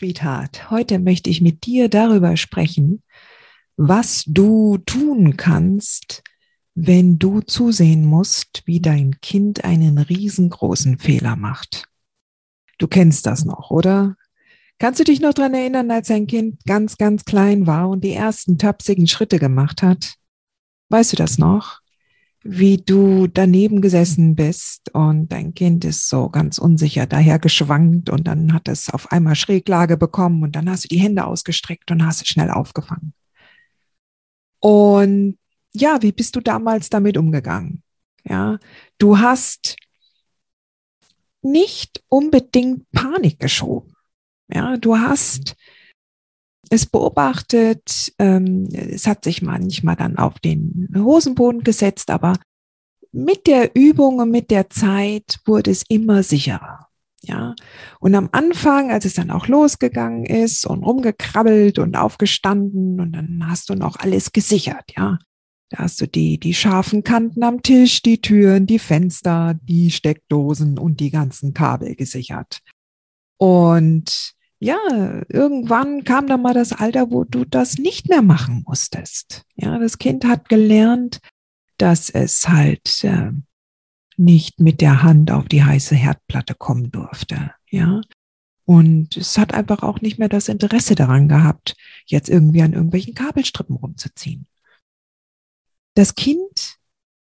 Sweetheart, heute möchte ich mit dir darüber sprechen, was du tun kannst, wenn du zusehen musst, wie dein Kind einen riesengroßen Fehler macht. Du kennst das noch, oder? Kannst du dich noch dran erinnern, als dein Kind ganz, ganz klein war und die ersten tapsigen Schritte gemacht hat? Weißt du das noch? Wie du daneben gesessen bist und dein Kind ist so ganz unsicher daher geschwankt und dann hat es auf einmal Schräglage bekommen und dann hast du die Hände ausgestreckt und hast es schnell aufgefangen. Und ja, wie bist du damals damit umgegangen? Ja, du hast nicht unbedingt Panik geschoben. Ja, du hast es beobachtet, ähm, es hat sich manchmal dann auf den Hosenboden gesetzt, aber mit der Übung und mit der Zeit wurde es immer sicherer. Ja, und am Anfang, als es dann auch losgegangen ist und rumgekrabbelt und aufgestanden und dann hast du noch alles gesichert, ja. Da hast du die, die scharfen Kanten am Tisch, die Türen, die Fenster, die Steckdosen und die ganzen Kabel gesichert. Und ja, irgendwann kam dann mal das Alter, wo du das nicht mehr machen musstest. Ja, das Kind hat gelernt, dass es halt äh, nicht mit der Hand auf die heiße Herdplatte kommen durfte. Ja. Und es hat einfach auch nicht mehr das Interesse daran gehabt, jetzt irgendwie an irgendwelchen Kabelstrippen rumzuziehen. Das Kind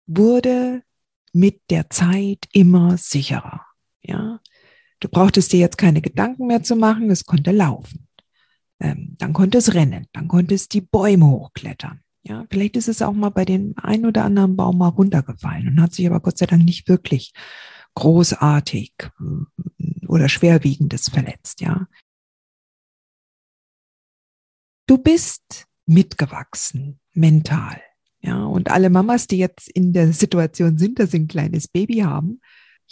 wurde mit der Zeit immer sicherer. Ja. Du brauchtest dir jetzt keine Gedanken mehr zu machen, es konnte laufen. Ähm, dann konnte es rennen, dann konnte es die Bäume hochklettern. Ja, vielleicht ist es auch mal bei dem einen oder anderen Baum mal runtergefallen und hat sich aber Gott sei Dank nicht wirklich großartig äh, oder schwerwiegendes verletzt, ja. Du bist mitgewachsen, mental. Ja, und alle Mamas, die jetzt in der Situation sind, dass sie ein kleines Baby haben,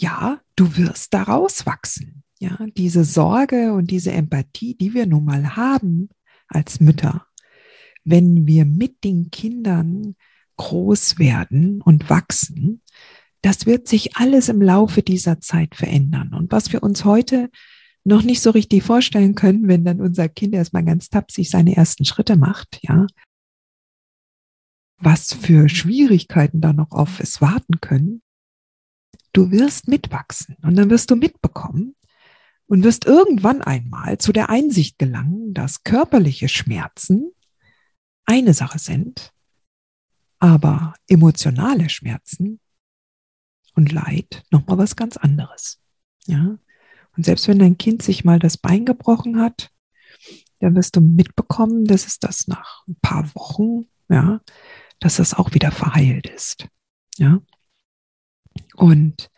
ja, du wirst da rauswachsen. Ja, diese Sorge und diese Empathie, die wir nun mal haben als Mütter, wenn wir mit den Kindern groß werden und wachsen, das wird sich alles im Laufe dieser Zeit verändern. Und was wir uns heute noch nicht so richtig vorstellen können, wenn dann unser Kind erstmal ganz tapsig seine ersten Schritte macht, ja, was für Schwierigkeiten da noch auf es warten können. Du wirst mitwachsen und dann wirst du mitbekommen und wirst irgendwann einmal zu der Einsicht gelangen, dass körperliche Schmerzen eine Sache sind, aber emotionale Schmerzen und Leid nochmal was ganz anderes. Ja. Und selbst wenn dein Kind sich mal das Bein gebrochen hat, dann wirst du mitbekommen, dass es das nach ein paar Wochen, ja, dass das auch wieder verheilt ist. Ja. Und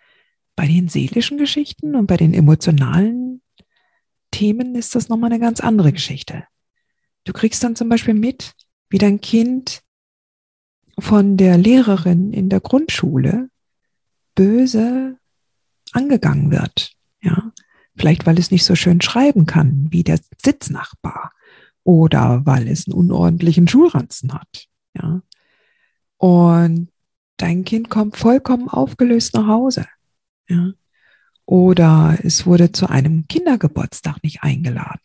bei den seelischen Geschichten und bei den emotionalen Themen ist das nochmal eine ganz andere Geschichte. Du kriegst dann zum Beispiel mit, wie dein Kind von der Lehrerin in der Grundschule böse angegangen wird. Ja, vielleicht weil es nicht so schön schreiben kann wie der Sitznachbar oder weil es einen unordentlichen Schulranzen hat. Ja, und dein Kind kommt vollkommen aufgelöst nach Hause. Ja, oder es wurde zu einem Kindergeburtstag nicht eingeladen.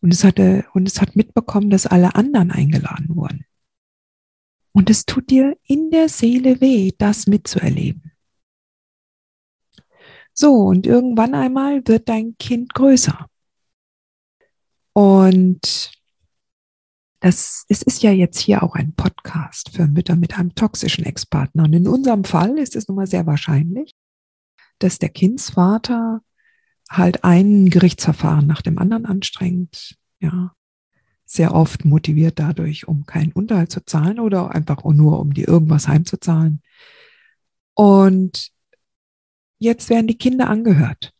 Und es hatte, und es hat mitbekommen, dass alle anderen eingeladen wurden. Und es tut dir in der Seele weh, das mitzuerleben. So, und irgendwann einmal wird dein Kind größer. Und das, es ist ja jetzt hier auch ein Podcast für Mütter mit einem toxischen Ex-Partner. Und in unserem Fall ist es nun mal sehr wahrscheinlich, dass der Kindsvater halt ein Gerichtsverfahren nach dem anderen anstrengt, ja, sehr oft motiviert dadurch, um keinen Unterhalt zu zahlen oder einfach nur, um dir irgendwas heimzuzahlen. Und jetzt werden die Kinder angehört.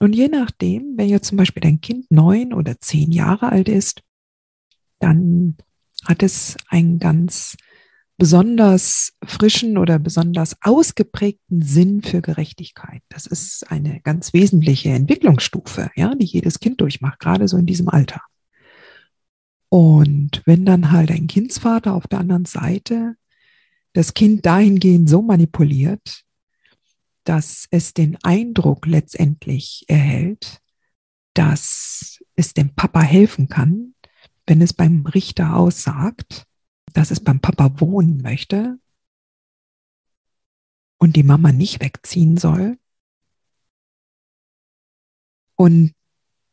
Und je nachdem, wenn jetzt zum Beispiel dein Kind neun oder zehn Jahre alt ist, dann hat es einen ganz besonders frischen oder besonders ausgeprägten Sinn für Gerechtigkeit. Das ist eine ganz wesentliche Entwicklungsstufe, ja, die jedes Kind durchmacht, gerade so in diesem Alter. Und wenn dann halt ein Kindsvater auf der anderen Seite das Kind dahingehend so manipuliert, dass es den Eindruck letztendlich erhält, dass es dem Papa helfen kann, wenn es beim Richter aussagt, dass es beim Papa wohnen möchte und die Mama nicht wegziehen soll. Und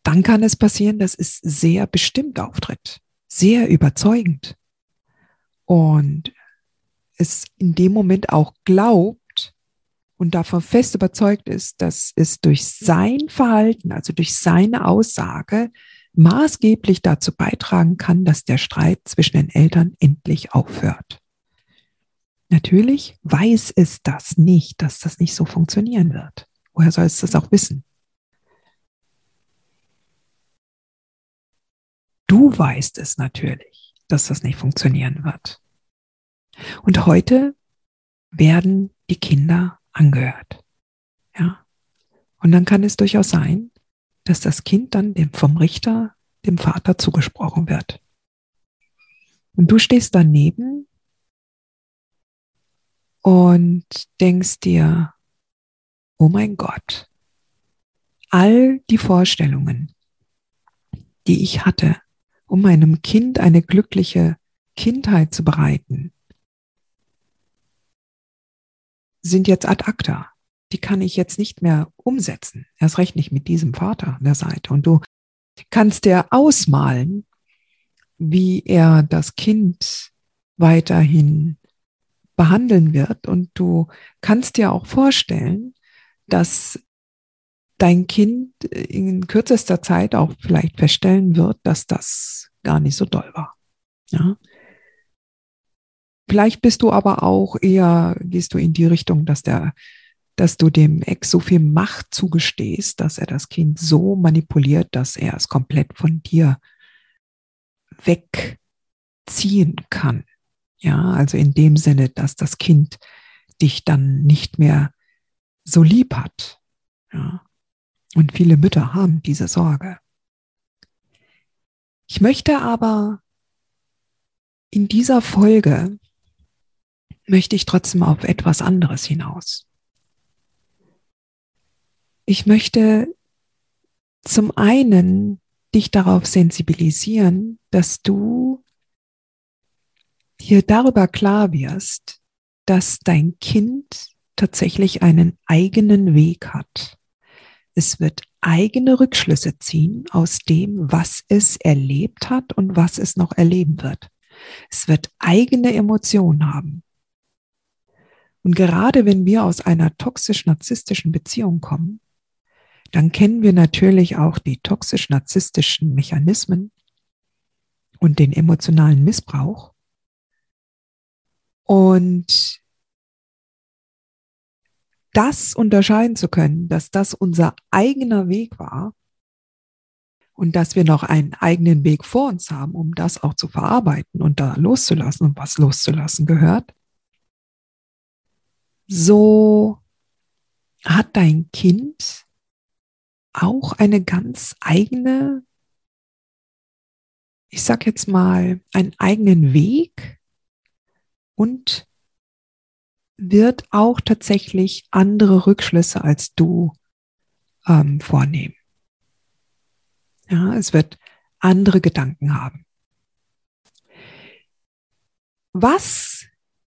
dann kann es passieren, dass es sehr bestimmt auftritt, sehr überzeugend und es in dem Moment auch glaubt und davon fest überzeugt ist, dass es durch sein Verhalten, also durch seine Aussage, maßgeblich dazu beitragen kann, dass der Streit zwischen den Eltern endlich aufhört. Natürlich weiß es das nicht, dass das nicht so funktionieren wird. Woher soll es das auch wissen? Du weißt es natürlich, dass das nicht funktionieren wird. Und heute werden die Kinder angehört. Ja. Und dann kann es durchaus sein, dass das Kind dann dem, vom Richter dem Vater zugesprochen wird. Und du stehst daneben und denkst dir, oh mein Gott, all die Vorstellungen, die ich hatte, um meinem Kind eine glückliche Kindheit zu bereiten, sind jetzt ad acta die kann ich jetzt nicht mehr umsetzen. Erst recht nicht mit diesem Vater an der Seite. Und du kannst dir ausmalen, wie er das Kind weiterhin behandeln wird. Und du kannst dir auch vorstellen, dass dein Kind in kürzester Zeit auch vielleicht feststellen wird, dass das gar nicht so doll war. Ja. Vielleicht bist du aber auch eher, gehst du in die Richtung, dass der dass du dem Ex so viel Macht zugestehst, dass er das Kind so manipuliert, dass er es komplett von dir wegziehen kann. Ja, also in dem Sinne, dass das Kind dich dann nicht mehr so lieb hat. Ja. Und viele Mütter haben diese Sorge. Ich möchte aber in dieser Folge möchte ich trotzdem auf etwas anderes hinaus. Ich möchte zum einen dich darauf sensibilisieren, dass du dir darüber klar wirst, dass dein Kind tatsächlich einen eigenen Weg hat. Es wird eigene Rückschlüsse ziehen aus dem, was es erlebt hat und was es noch erleben wird. Es wird eigene Emotionen haben. Und gerade wenn wir aus einer toxisch-narzisstischen Beziehung kommen, dann kennen wir natürlich auch die toxisch-narzisstischen Mechanismen und den emotionalen Missbrauch. Und das unterscheiden zu können, dass das unser eigener Weg war und dass wir noch einen eigenen Weg vor uns haben, um das auch zu verarbeiten und da loszulassen und was loszulassen gehört, so hat dein Kind auch eine ganz eigene, ich sag jetzt mal, einen eigenen Weg und wird auch tatsächlich andere Rückschlüsse als du ähm, vornehmen. Ja, es wird andere Gedanken haben. Was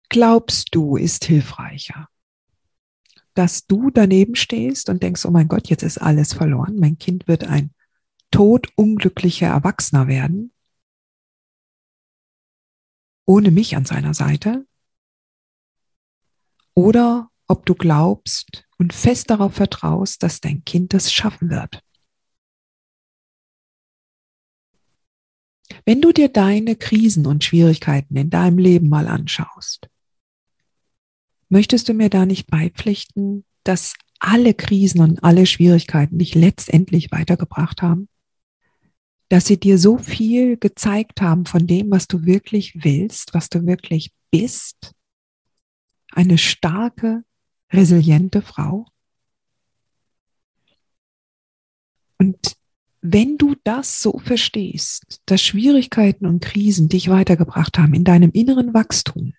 glaubst du ist hilfreicher? dass du daneben stehst und denkst, oh mein Gott, jetzt ist alles verloren, mein Kind wird ein todunglücklicher Erwachsener werden, ohne mich an seiner Seite, oder ob du glaubst und fest darauf vertraust, dass dein Kind das schaffen wird. Wenn du dir deine Krisen und Schwierigkeiten in deinem Leben mal anschaust, möchtest du mir da nicht beipflichten, dass alle Krisen und alle Schwierigkeiten dich letztendlich weitergebracht haben? Dass sie dir so viel gezeigt haben von dem, was du wirklich willst, was du wirklich bist? Eine starke, resiliente Frau? Und wenn du das so verstehst, dass Schwierigkeiten und Krisen dich weitergebracht haben in deinem inneren Wachstum,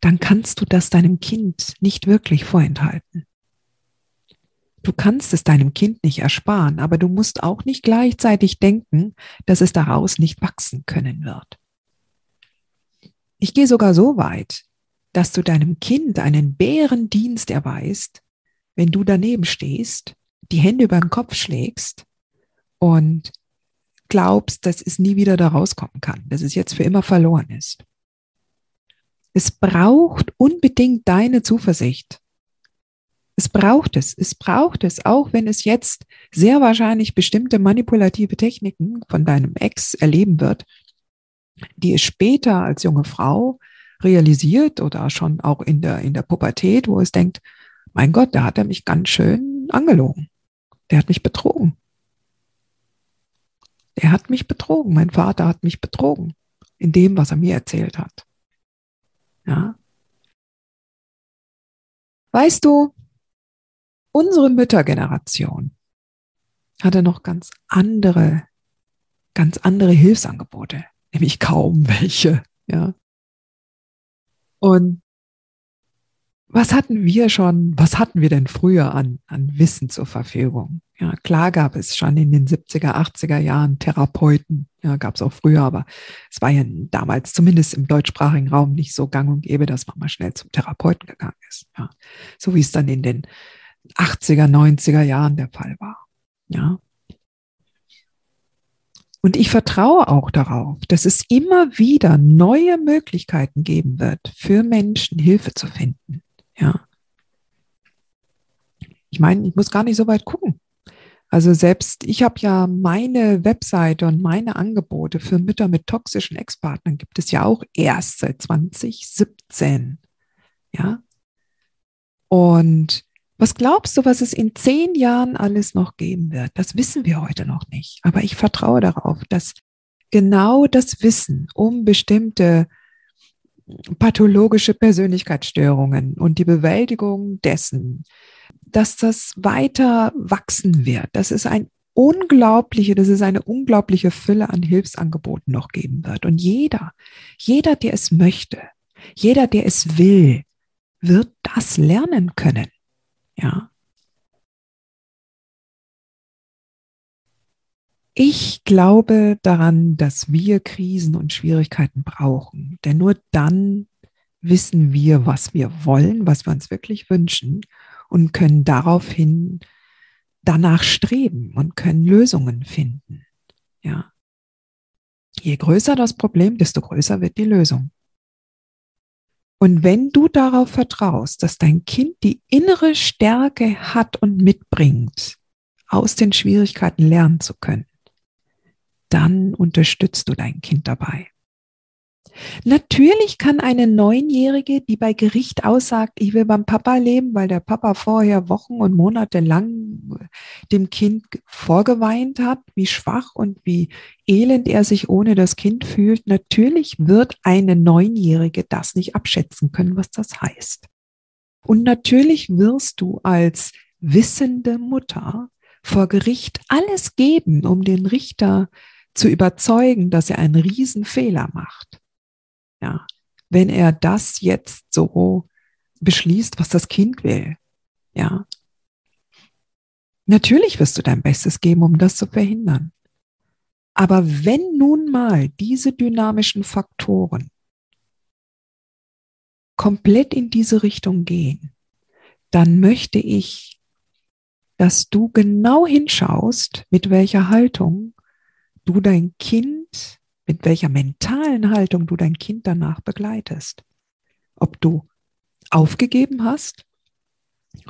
dann kannst du das deinem Kind nicht wirklich vorenthalten. Du kannst es deinem Kind nicht ersparen, aber du musst auch nicht gleichzeitig denken, dass es daraus nicht wachsen können wird. Ich gehe sogar so weit, dass du deinem Kind einen Bärendienst erweist, wenn du daneben stehst, die Hände über den Kopf schlägst und glaubst, dass es nie wieder da rauskommen kann, dass es jetzt für immer verloren ist. Es braucht unbedingt deine Zuversicht. Es braucht es. Es braucht es, auch wenn es jetzt sehr wahrscheinlich bestimmte manipulative Techniken von deinem Ex erleben wird, die es später als junge Frau realisiert oder schon auch in der, in der Pubertät, wo es denkt, mein Gott, da hat er mich ganz schön angelogen. Der hat mich betrogen. Er hat mich betrogen. Mein Vater hat mich betrogen in dem, was er mir erzählt hat. Ja. Weißt du, unsere Müttergeneration hatte noch ganz andere, ganz andere Hilfsangebote, nämlich kaum welche. Ja. Und was hatten wir schon, was hatten wir denn früher an, an Wissen zur Verfügung? Ja, klar gab es schon in den 70er, 80er Jahren Therapeuten. Ja, gab es auch früher, aber es war ja damals zumindest im deutschsprachigen Raum nicht so gang und gäbe, dass man mal schnell zum Therapeuten gegangen ist. Ja, so wie es dann in den 80er, 90er Jahren der Fall war. Ja. Und ich vertraue auch darauf, dass es immer wieder neue Möglichkeiten geben wird, für Menschen Hilfe zu finden. Ja. Ich meine, ich muss gar nicht so weit gucken. Also selbst ich habe ja meine Webseite und meine Angebote für Mütter mit toxischen Ex-Partnern gibt es ja auch erst seit 2017. Ja. Und was glaubst du, was es in zehn Jahren alles noch geben wird? Das wissen wir heute noch nicht. Aber ich vertraue darauf, dass genau das Wissen um bestimmte pathologische Persönlichkeitsstörungen und die Bewältigung dessen, dass das weiter wachsen wird. Das ist ein unglaubliche, das ist eine unglaubliche Fülle an Hilfsangeboten noch geben wird. Und jeder, jeder, der es möchte, jeder, der es will, wird das lernen können. Ja. Ich glaube daran, dass wir Krisen und Schwierigkeiten brauchen, denn nur dann wissen wir, was wir wollen, was wir uns wirklich wünschen und können daraufhin danach streben und können Lösungen finden. Ja. Je größer das Problem, desto größer wird die Lösung. Und wenn du darauf vertraust, dass dein Kind die innere Stärke hat und mitbringt, aus den Schwierigkeiten lernen zu können, dann unterstützt du dein Kind dabei. Natürlich kann eine Neunjährige, die bei Gericht aussagt, ich will beim Papa leben, weil der Papa vorher Wochen und Monate lang dem Kind vorgeweint hat, wie schwach und wie elend er sich ohne das Kind fühlt, natürlich wird eine Neunjährige das nicht abschätzen können, was das heißt. Und natürlich wirst du als wissende Mutter vor Gericht alles geben, um den Richter zu überzeugen, dass er einen Riesenfehler macht. Ja, wenn er das jetzt so beschließt, was das Kind will. Ja. Natürlich wirst du dein Bestes geben, um das zu verhindern. Aber wenn nun mal diese dynamischen Faktoren komplett in diese Richtung gehen, dann möchte ich, dass du genau hinschaust, mit welcher Haltung du dein Kind mit welcher mentalen Haltung du dein Kind danach begleitest. Ob du aufgegeben hast,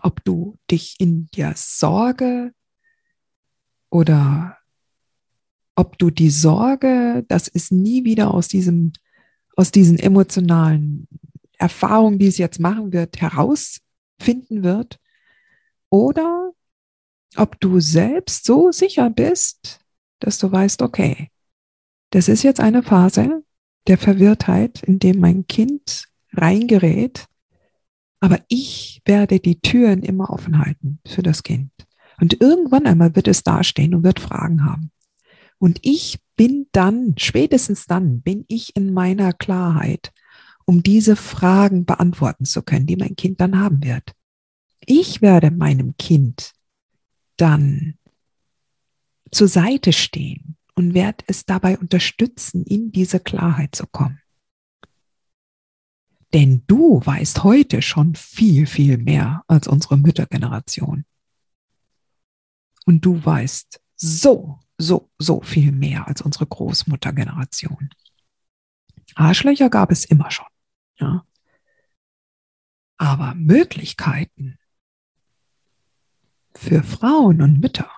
ob du dich in der Sorge oder ob du die Sorge, dass es nie wieder aus diesem, aus diesen emotionalen Erfahrungen, die es jetzt machen wird, herausfinden wird, oder ob du selbst so sicher bist, dass du weißt, okay, das ist jetzt eine Phase der Verwirrtheit, in dem mein Kind reingerät, aber ich werde die Türen immer offen halten für das Kind. Und irgendwann einmal wird es dastehen und wird Fragen haben. Und ich bin dann, spätestens dann, bin ich in meiner Klarheit, um diese Fragen beantworten zu können, die mein Kind dann haben wird. Ich werde meinem Kind dann zur Seite stehen und werde es dabei unterstützen, in diese Klarheit zu kommen. Denn du weißt heute schon viel, viel mehr als unsere Müttergeneration. Und du weißt so, so, so viel mehr als unsere Großmuttergeneration. Arschlöcher gab es immer schon, ja. Aber Möglichkeiten für Frauen und Mütter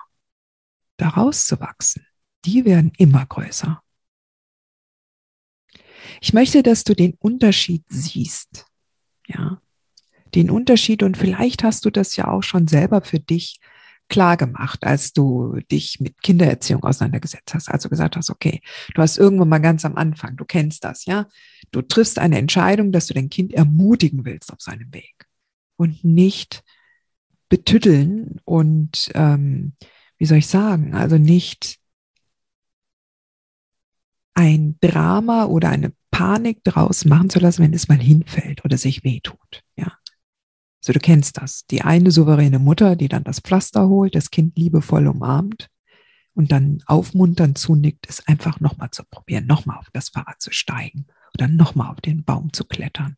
daraus zu wachsen, die werden immer größer. Ich möchte, dass du den Unterschied siehst. Ja, den Unterschied und vielleicht hast du das ja auch schon selber für dich klar gemacht, als du dich mit Kindererziehung auseinandergesetzt hast. Also gesagt hast, okay, du hast irgendwann mal ganz am Anfang, du kennst das, ja. Du triffst eine Entscheidung, dass du dein Kind ermutigen willst auf seinem Weg und nicht betütteln und, ähm, wie soll ich sagen, also nicht ein Drama oder eine Panik draus machen zu lassen, wenn es mal hinfällt oder sich wehtut. Ja. So, du kennst das. Die eine souveräne Mutter, die dann das Pflaster holt, das Kind liebevoll umarmt und dann aufmunternd zunickt, es einfach nochmal zu probieren, nochmal auf das Fahrrad zu steigen oder nochmal auf den Baum zu klettern.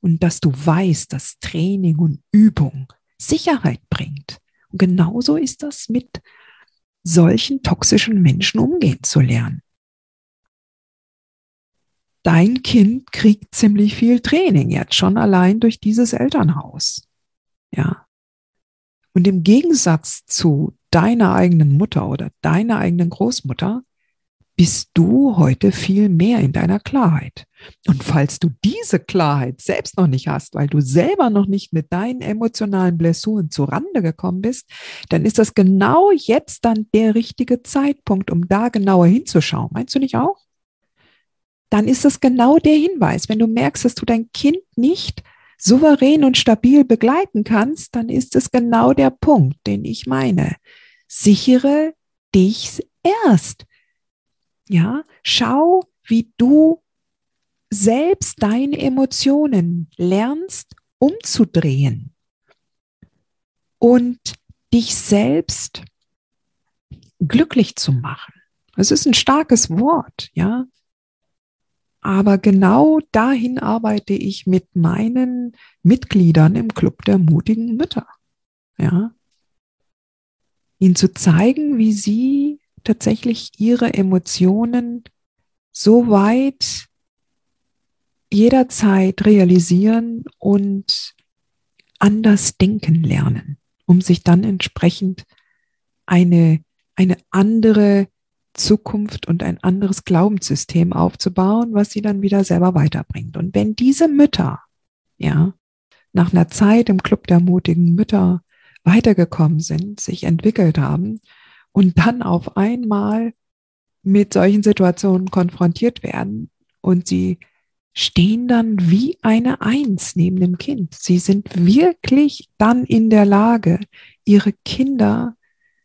Und dass du weißt, dass Training und Übung Sicherheit bringt. Und genauso ist das mit solchen toxischen Menschen umgehen zu lernen dein Kind kriegt ziemlich viel Training jetzt schon allein durch dieses Elternhaus. Ja. Und im Gegensatz zu deiner eigenen Mutter oder deiner eigenen Großmutter bist du heute viel mehr in deiner Klarheit. Und falls du diese Klarheit selbst noch nicht hast, weil du selber noch nicht mit deinen emotionalen Blessuren zu Rande gekommen bist, dann ist das genau jetzt dann der richtige Zeitpunkt, um da genauer hinzuschauen. Meinst du nicht auch? Dann ist es genau der Hinweis. Wenn du merkst, dass du dein Kind nicht souverän und stabil begleiten kannst, dann ist es genau der Punkt, den ich meine. Sichere dich erst. Ja, schau, wie du selbst deine Emotionen lernst umzudrehen und dich selbst glücklich zu machen. Das ist ein starkes Wort, ja. Aber genau dahin arbeite ich mit meinen Mitgliedern im Club der mutigen Mütter. Ja. Ihnen zu zeigen, wie sie tatsächlich ihre Emotionen so weit jederzeit realisieren und anders denken lernen, um sich dann entsprechend eine, eine andere Zukunft und ein anderes Glaubenssystem aufzubauen, was sie dann wieder selber weiterbringt. Und wenn diese Mütter, ja, nach einer Zeit im Club der mutigen Mütter weitergekommen sind, sich entwickelt haben und dann auf einmal mit solchen Situationen konfrontiert werden und sie stehen dann wie eine Eins neben dem Kind. Sie sind wirklich dann in der Lage, ihre Kinder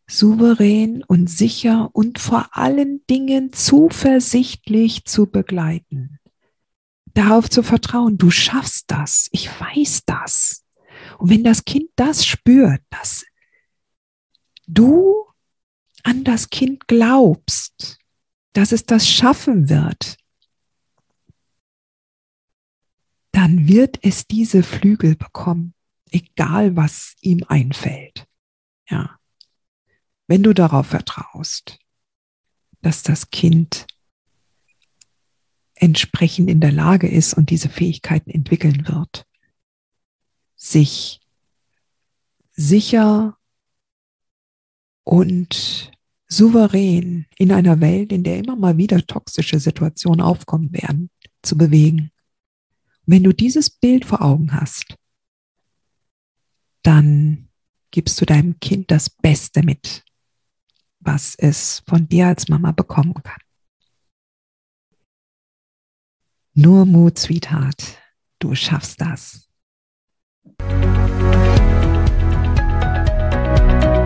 souverän und sicher und vor allen Dingen zuversichtlich zu begleiten. Darauf zu vertrauen, du schaffst das, ich weiß das. Und wenn das Kind das spürt, dass du an das Kind glaubst, dass es das schaffen wird, dann wird es diese Flügel bekommen, egal was ihm einfällt. Ja wenn du darauf vertraust, dass das Kind entsprechend in der Lage ist und diese Fähigkeiten entwickeln wird, sich sicher und souverän in einer Welt, in der immer mal wieder toxische Situationen aufkommen werden, zu bewegen. Wenn du dieses Bild vor Augen hast, dann gibst du deinem Kind das Beste mit, was es von dir als Mama bekommen kann. Nur Mut, Sweetheart, du schaffst das.